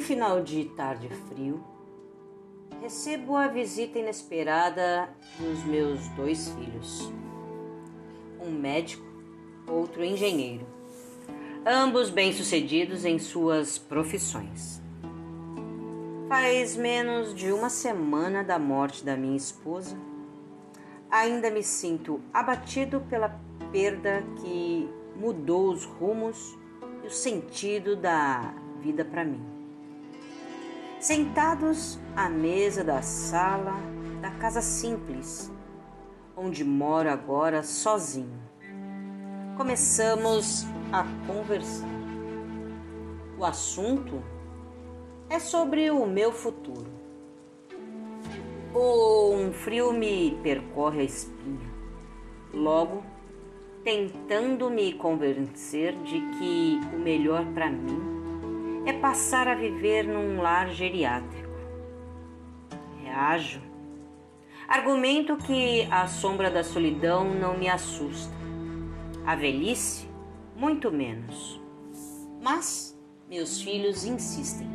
final de tarde frio, recebo a visita inesperada dos meus dois filhos. Um médico, outro engenheiro, ambos bem-sucedidos em suas profissões. Faz menos de uma semana da morte da minha esposa. Ainda me sinto abatido pela perda que mudou os rumos e o sentido da vida para mim. Sentados à mesa da sala da casa simples, onde moro agora sozinho, começamos a conversar. O assunto é sobre o meu futuro. Um frio me percorre a espinha. Logo, tentando me convencer de que o melhor para mim é passar a viver num lar geriátrico. Reajo. Argumento que a sombra da solidão não me assusta. A velhice, muito menos. Mas meus filhos insistem.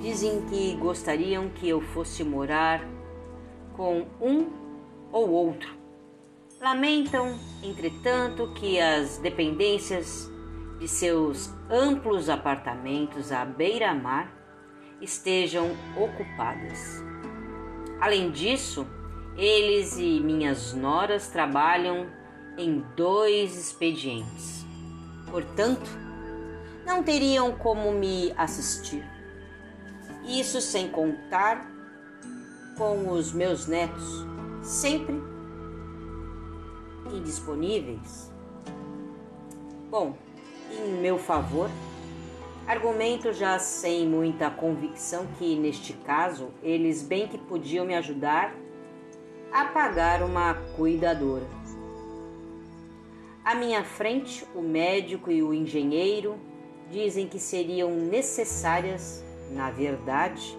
Dizem que gostariam que eu fosse morar com um ou outro. Lamentam, entretanto, que as dependências de seus amplos apartamentos à beira-mar estejam ocupadas. Além disso, eles e minhas noras trabalham em dois expedientes. Portanto, não teriam como me assistir. Isso sem contar com os meus netos, sempre indisponíveis. Bom, em meu favor, argumento já sem muita convicção que, neste caso, eles bem que podiam me ajudar a pagar uma cuidadora. À minha frente, o médico e o engenheiro dizem que seriam necessárias, na verdade,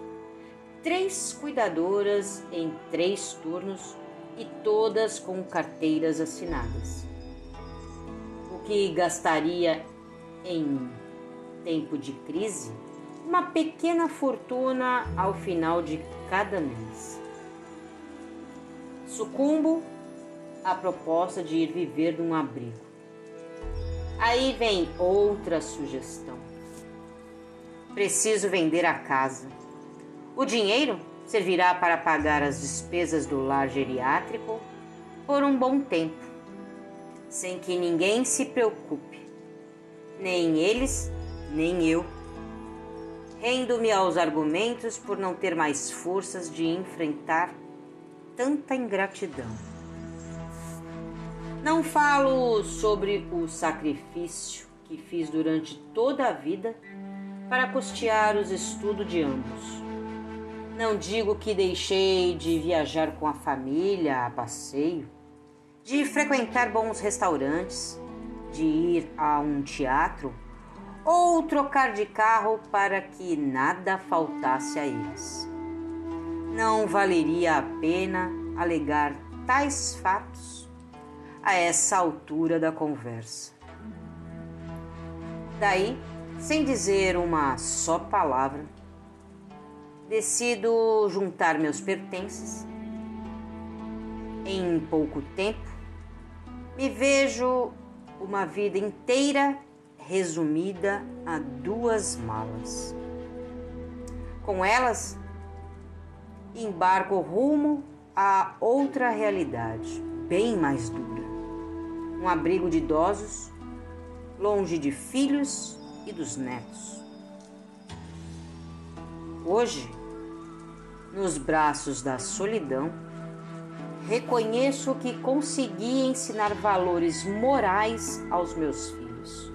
três cuidadoras em três turnos e todas com carteiras assinadas. O que gastaria em tempo de crise, uma pequena fortuna ao final de cada mês. Sucumbo à proposta de ir viver num abrigo. Aí vem outra sugestão. Preciso vender a casa. O dinheiro servirá para pagar as despesas do lar geriátrico por um bom tempo, sem que ninguém se preocupe nem eles, nem eu. Rendo-me aos argumentos por não ter mais forças de enfrentar tanta ingratidão. Não falo sobre o sacrifício que fiz durante toda a vida para custear os estudos de ambos. Não digo que deixei de viajar com a família a passeio, de frequentar bons restaurantes, de ir a um teatro ou trocar de carro para que nada faltasse a eles. Não valeria a pena alegar tais fatos a essa altura da conversa. Daí, sem dizer uma só palavra, decido juntar meus pertences. Em pouco tempo, me vejo uma vida inteira resumida a duas malas. Com elas, embarco rumo a outra realidade, bem mais dura. Um abrigo de idosos, longe de filhos e dos netos. Hoje, nos braços da solidão, reconheço que consegui ensinar valores morais aos meus filhos,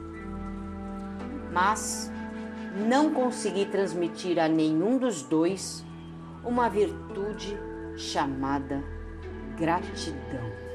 mas não consegui transmitir a nenhum dos dois uma virtude chamada gratidão.